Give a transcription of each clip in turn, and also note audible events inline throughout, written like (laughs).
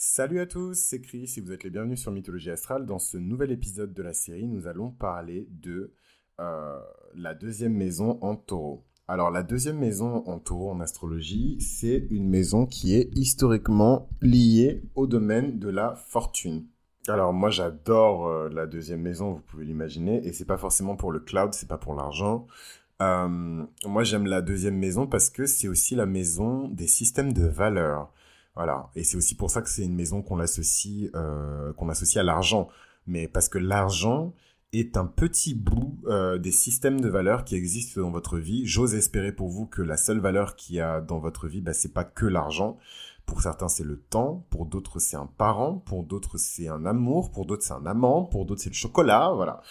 Salut à tous, c'est Chris et vous êtes les bienvenus sur Mythologie Astrale. Dans ce nouvel épisode de la série, nous allons parler de euh, la deuxième maison en taureau. Alors la deuxième maison en taureau en astrologie, c'est une maison qui est historiquement liée au domaine de la fortune. Alors moi j'adore euh, la deuxième maison, vous pouvez l'imaginer, et c'est pas forcément pour le cloud, c'est pas pour l'argent. Euh, moi j'aime la deuxième maison parce que c'est aussi la maison des systèmes de valeurs. Voilà. Et c'est aussi pour ça que c'est une maison qu'on associe, euh, qu'on associe à l'argent. Mais parce que l'argent est un petit bout euh, des systèmes de valeurs qui existent dans votre vie. J'ose espérer pour vous que la seule valeur qu'il y a dans votre vie, bah, c'est pas que l'argent. Pour certains, c'est le temps. Pour d'autres, c'est un parent. Pour d'autres, c'est un amour. Pour d'autres, c'est un amant. Pour d'autres, c'est le chocolat. Voilà.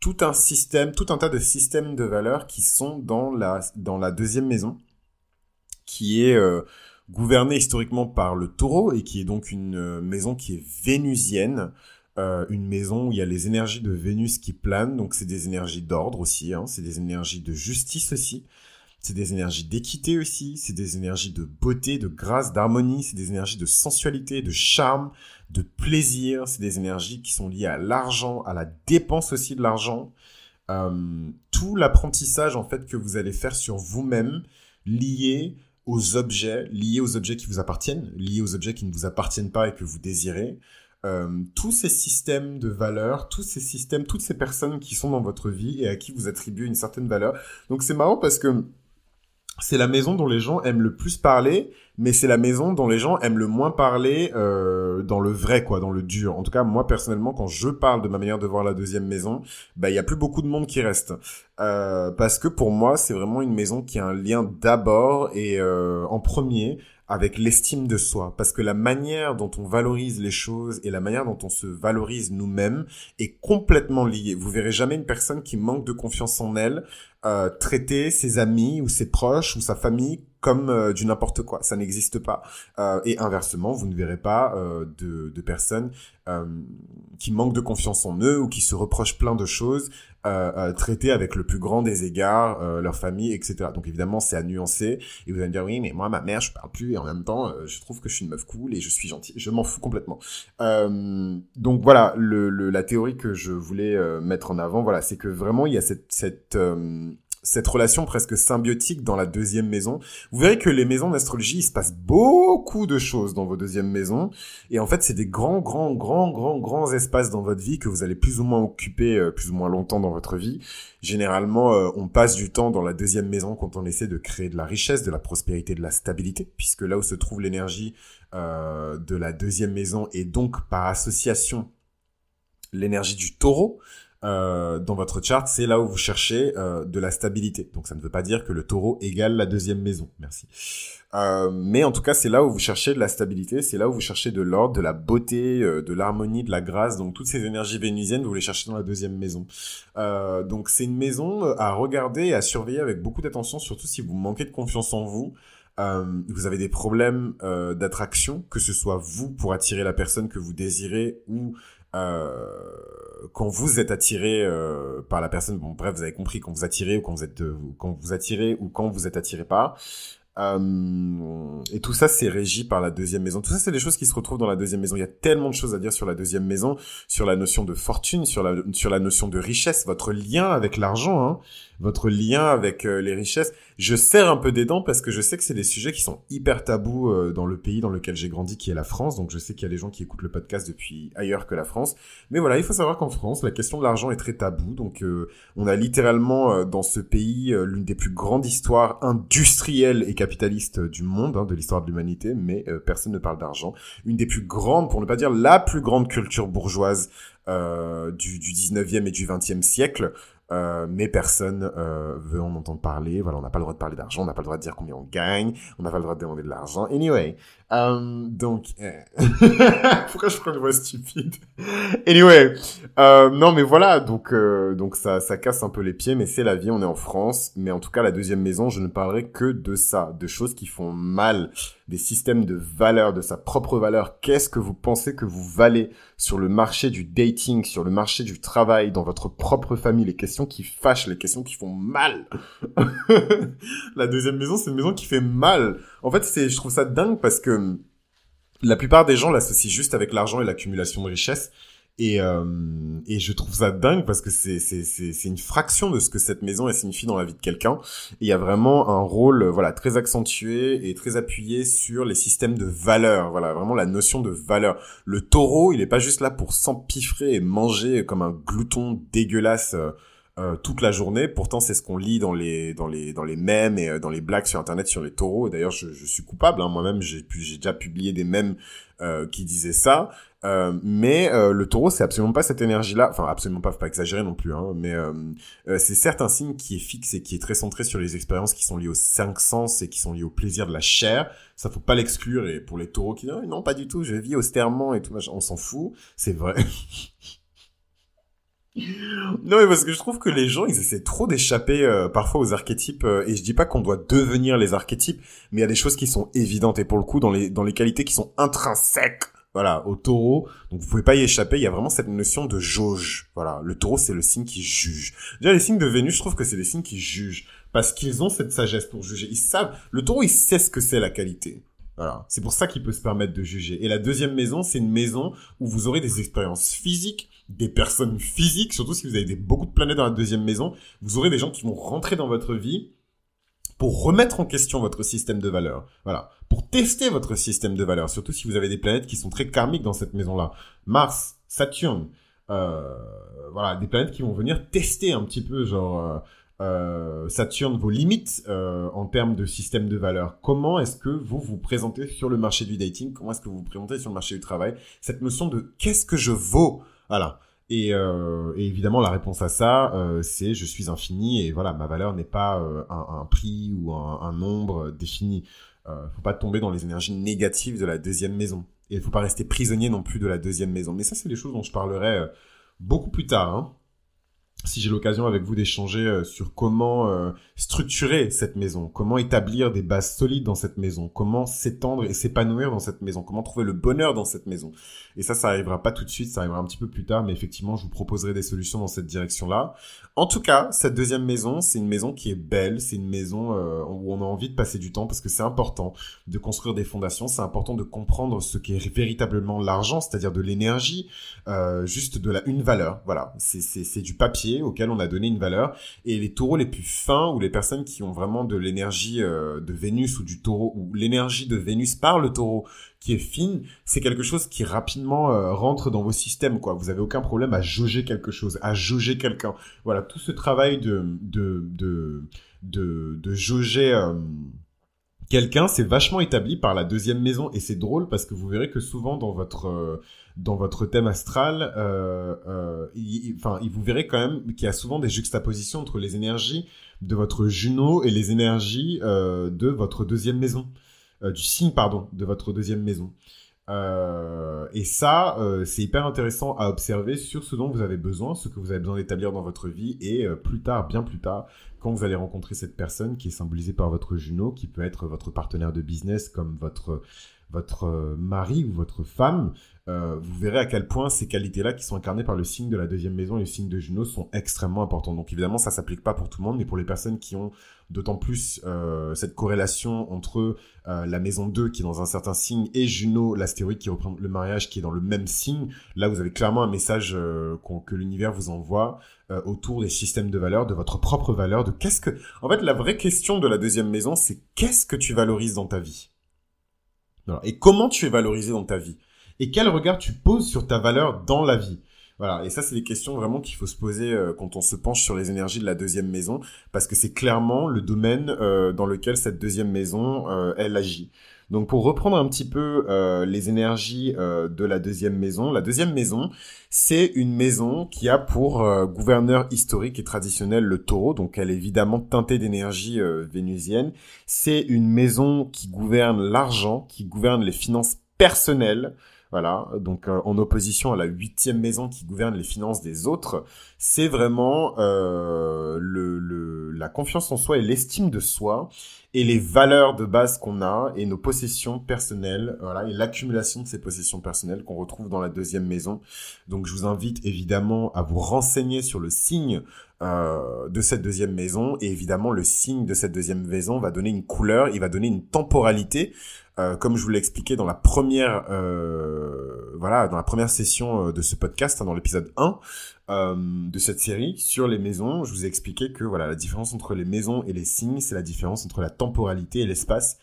Tout un système, tout un tas de systèmes de valeurs qui sont dans la, dans la deuxième maison, qui est euh, gouverné historiquement par le taureau et qui est donc une euh, maison qui est vénusienne, euh, une maison où il y a les énergies de Vénus qui planent, donc c'est des énergies d'ordre aussi, hein, c'est des énergies de justice aussi, c'est des énergies d'équité aussi, c'est des énergies de beauté, de grâce, d'harmonie, c'est des énergies de sensualité, de charme, de plaisir, c'est des énergies qui sont liées à l'argent, à la dépense aussi de l'argent. Euh, tout l'apprentissage en fait que vous allez faire sur vous-même lié aux objets, liés aux objets qui vous appartiennent, liés aux objets qui ne vous appartiennent pas et que vous désirez. Euh, tous ces systèmes de valeurs, tous ces systèmes, toutes ces personnes qui sont dans votre vie et à qui vous attribuez une certaine valeur. Donc c'est marrant parce que c'est la maison dont les gens aiment le plus parler, mais c'est la maison dont les gens aiment le moins parler euh, dans le vrai, quoi, dans le dur. En tout cas, moi personnellement, quand je parle de ma manière de voir la deuxième maison, bah il y a plus beaucoup de monde qui reste, euh, parce que pour moi, c'est vraiment une maison qui a un lien d'abord et euh, en premier avec l'estime de soi. Parce que la manière dont on valorise les choses et la manière dont on se valorise nous-mêmes est complètement liée. Vous verrez jamais une personne qui manque de confiance en elle euh, traiter ses amis ou ses proches ou sa famille comme euh, du n'importe quoi. Ça n'existe pas. Euh, et inversement, vous ne verrez pas euh, de, personnes qui manquent de confiance en eux ou qui se reprochent plein de choses, traiter avec le plus grand des égards leur famille, etc. Donc évidemment, c'est à nuancer. Et vous allez me dire, oui, mais moi, ma mère, je parle plus et en même temps, je trouve que je suis une meuf cool et je suis gentille. Je m'en fous complètement. donc voilà, la théorie que je voulais mettre en avant, voilà, c'est que vraiment, il y a cette cette relation presque symbiotique dans la deuxième maison. Vous verrez que les maisons d'astrologie, il se passe beaucoup de choses dans vos deuxièmes maisons. Et en fait, c'est des grands, grands, grands, grands, grands espaces dans votre vie que vous allez plus ou moins occuper euh, plus ou moins longtemps dans votre vie. Généralement, euh, on passe du temps dans la deuxième maison quand on essaie de créer de la richesse, de la prospérité, de la stabilité, puisque là où se trouve l'énergie euh, de la deuxième maison et donc par association l'énergie du taureau, euh, dans votre charte, c'est là où vous cherchez euh, de la stabilité. Donc ça ne veut pas dire que le taureau égale la deuxième maison. Merci. Euh, mais en tout cas, c'est là où vous cherchez de la stabilité, c'est là où vous cherchez de l'ordre, de la beauté, euh, de l'harmonie, de la grâce. Donc toutes ces énergies vénusiennes, vous les cherchez dans la deuxième maison. Euh, donc c'est une maison à regarder et à surveiller avec beaucoup d'attention, surtout si vous manquez de confiance en vous. vous avez des problèmes d'attraction, que ce soit vous pour attirer la personne que vous désirez ou quand vous êtes attiré euh, par la personne, bon bref, vous avez compris quand vous attirez ou quand vous êtes euh, quand vous attirez ou quand vous êtes attiré par. Euh, et tout ça, c'est régi par la deuxième maison. Tout ça, c'est des choses qui se retrouvent dans la deuxième maison. Il y a tellement de choses à dire sur la deuxième maison, sur la notion de fortune, sur la sur la notion de richesse, votre lien avec l'argent. Hein votre lien avec euh, les richesses. Je serre un peu des dents parce que je sais que c'est des sujets qui sont hyper tabous euh, dans le pays dans lequel j'ai grandi, qui est la France. Donc je sais qu'il y a des gens qui écoutent le podcast depuis ailleurs que la France. Mais voilà, il faut savoir qu'en France, la question de l'argent est très tabou. Donc on a littéralement dans ce pays l'une des plus grandes histoires industrielles et capitalistes du monde, hein, de l'histoire de l'humanité, mais personne ne parle d'argent. Une des plus grandes, pour ne pas dire la plus grande culture bourgeoise du, du 19e et du 20e siècle. Euh, mais personne euh, veut en entendre parler. Voilà, on n'a pas le droit de parler d'argent, on n'a pas le droit de dire combien on gagne, on n'a pas le droit de demander de l'argent. Anyway, euh, donc euh, (laughs) pourquoi je prends une voix stupide? Anyway, euh, non mais voilà, donc donc ça ça casse un peu les pieds, mais c'est la vie. On est en France, mais en tout cas la deuxième maison, je ne parlerai que de ça, de choses qui font mal, des systèmes de valeurs, de sa propre valeur. Qu'est-ce que vous pensez que vous valez sur le marché du dating, sur le marché du travail, dans votre propre famille, les questions qui fâchent, les questions qui font mal. (laughs) la deuxième maison, c'est une maison qui fait mal. En fait, c'est, je trouve ça dingue parce que la plupart des gens l'associent juste avec l'argent et l'accumulation de richesses. Et, euh, et je trouve ça dingue parce que c'est, une fraction de ce que cette maison elle signifie dans la vie de quelqu'un. il y a vraiment un rôle voilà très accentué et très appuyé sur les systèmes de valeur. Voilà, vraiment la notion de valeur. Le taureau, il est pas juste là pour s'empiffrer et manger comme un glouton dégueulasse. Euh, euh, toute la journée. Pourtant, c'est ce qu'on lit dans les dans les dans les mèmes et dans les blagues sur internet sur les taureaux. D'ailleurs, je, suis coupable. Hein. Moi-même, j'ai j'ai déjà publié des mèmes euh, qui disaient ça. Euh, mais euh, le taureau, c'est absolument pas cette énergie-là. Enfin, absolument pas, faut pas exagérer non plus. Hein, mais euh, c'est certes un signe qui est fixe et qui est très centré sur les expériences qui sont liées aux cinq sens et qui sont liées au plaisir de la chair. Ça, faut pas l'exclure. Et pour les taureaux qui disent non, pas du tout, je vis austèrement et tout, on s'en fout. C'est vrai. (laughs) Non mais parce que je trouve que les gens ils essaient trop d'échapper parfois aux archétypes et je dis pas qu'on doit devenir les archétypes mais il y a des choses qui sont évidentes et pour le coup dans les dans les qualités qui sont intrinsèques voilà, au taureau. Donc vous pouvez pas y échapper. Il y a vraiment cette notion de jauge. Voilà, le taureau c'est le signe qui juge. Déjà les signes de Vénus, je trouve que c'est des signes qui jugent parce qu'ils ont cette sagesse pour juger. Ils savent. Le taureau il sait ce que c'est la qualité. Voilà, c'est pour ça qu'il peut se permettre de juger. Et la deuxième maison, c'est une maison où vous aurez des expériences physiques, des personnes physiques, surtout si vous avez beaucoup de planètes dans la deuxième maison. Vous aurez des gens qui vont rentrer dans votre vie pour remettre en question votre système de valeurs. Voilà. Pour tester votre système de valeurs. Surtout si vous avez des planètes qui sont très karmiques dans cette maison-là. Mars, Saturne, euh, voilà, des planètes qui vont venir tester un petit peu, genre, euh, euh Saturne, vos limites en termes de système de valeurs. Comment est-ce que vous vous présentez sur le marché du dating? Comment est-ce que vous vous présentez sur le marché du travail? Cette notion de qu'est-ce que je vaux? Voilà. Euh, et, évidemment, la réponse à ça, euh, c'est je suis infini et voilà, ma valeur n'est pas euh, un, prix ou un, nombre défini. Euh, faut pas tomber dans les énergies négatives de la deuxième maison. Et il faut pas rester prisonnier non plus de la deuxième maison. Mais ça, c'est des choses dont je parlerai beaucoup plus tard. Hein si j'ai l'occasion avec vous d'échanger euh, sur comment euh, structurer cette maison, comment établir des bases solides dans cette maison, comment s'étendre et s'épanouir dans cette maison, comment trouver le bonheur dans cette maison. Et ça, ça arrivera pas tout de suite, ça arrivera un petit peu plus tard, mais effectivement, je vous proposerai des solutions dans cette direction-là. En tout cas, cette deuxième maison, c'est une maison qui est belle, c'est une maison euh, où on a envie de passer du temps parce que c'est important de construire des fondations, c'est important de comprendre ce qu'est véritablement l'argent, c'est-à-dire de l'énergie, euh, juste de la une valeur. Voilà, c'est du papier auquel on a donné une valeur. Et les taureaux les plus fins ou les personnes qui ont vraiment de l'énergie euh, de Vénus ou du taureau ou l'énergie de Vénus par le taureau qui est fine, c'est quelque chose qui rapidement euh, rentre dans vos systèmes, quoi. Vous avez aucun problème à jauger quelque chose, à jauger quelqu'un. Voilà, tout ce travail de de de de, de jauger euh, quelqu'un, c'est vachement établi par la deuxième maison et c'est drôle parce que vous verrez que souvent dans votre euh, dans votre thème astral, euh, enfin, vous verrez quand même qu'il y a souvent des juxtapositions entre les énergies de votre Juno et les énergies de votre deuxième maison. Euh, du signe, pardon, de votre deuxième maison. Euh, et ça, euh, c'est hyper intéressant à observer sur ce dont vous avez besoin, ce que vous avez besoin d'établir dans votre vie, et plus tard, bien plus tard, quand vous allez rencontrer cette personne qui est symbolisée par votre Juno, qui peut être votre partenaire de business comme votre votre mari ou votre femme, vous verrez à quel point ces qualités-là qui sont incarnées par le signe de la deuxième maison et le signe de Juno sont extrêmement importantes. Donc évidemment, ça s'applique pas pour tout le monde, mais pour les personnes qui ont D'autant plus euh, cette corrélation entre euh, la maison 2 qui est dans un certain signe et Juno, l'astéroïde qui représente le mariage qui est dans le même signe. Là, vous avez clairement un message euh, que l'univers vous envoie autour des systèmes de valeurs, de votre propre valeur, de qu'est-ce que... En fait, la vraie question de la deuxième maison, c'est qu'est-ce que tu valorises dans ta vie? Et comment tu es valorisé dans ta vie? Et quel regard tu poses sur ta valeur dans la vie? Voilà, et ça c'est des questions vraiment qu'il faut se poser euh, quand on se penche sur les énergies de la deuxième maison, parce que c'est clairement le domaine euh, dans lequel cette deuxième maison, euh, elle agit. Donc pour reprendre un petit peu les énergies de la deuxième maison, la deuxième maison, c'est une maison qui a pour gouverneur historique et traditionnel le taureau, donc elle est évidemment teintée d'énergie vénusienne. C'est une maison qui gouverne l'argent, qui gouverne les finances personnelles, voilà, donc euh, en opposition à la huitième maison qui gouverne les finances des autres, c'est vraiment euh, le, la confiance en soi et l'estime de soi et les valeurs de base qu'on a et nos possessions personnelles, voilà, et l'accumulation de ces possessions personnelles qu'on retrouve dans la deuxième maison. Donc je vous invite évidemment à vous renseigner sur le signe euh, de cette deuxième maison. Et évidemment le signe de cette deuxième maison va donner une couleur, il va donner une temporalité Euh, comme je vous l'ai expliqué dans la première, euh, voilà, dans la première session euh, de ce podcast, hein, dans l'épisode 1 de cette série sur les maisons, je vous ai expliqué que voilà, la différence entre les maisons et les signes, c'est la différence entre la temporalité et l'espace.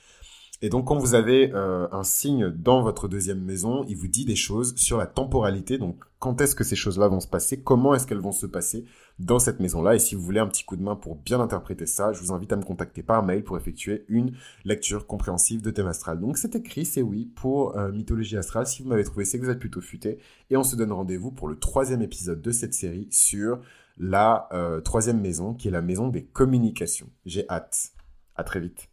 Et donc, quand vous avez euh, un signe dans votre deuxième maison, il vous dit des choses sur la temporalité. Donc, quand est-ce que ces choses-là vont se passer? Comment est-ce qu'elles vont se passer dans cette maison-là? Et si vous voulez un petit coup de main pour bien interpréter ça, je vous invite à me contacter par mail pour effectuer une lecture compréhensive de thème astral. Donc, c'est écrit, c'est oui, pour euh, Mythologie astrale. Si vous m'avez trouvé, c'est que vous êtes plutôt futé. Et on se donne rendez-vous pour le troisième épisode de cette série sur la euh, troisième maison, qui est la maison des communications. J'ai hâte. À très vite.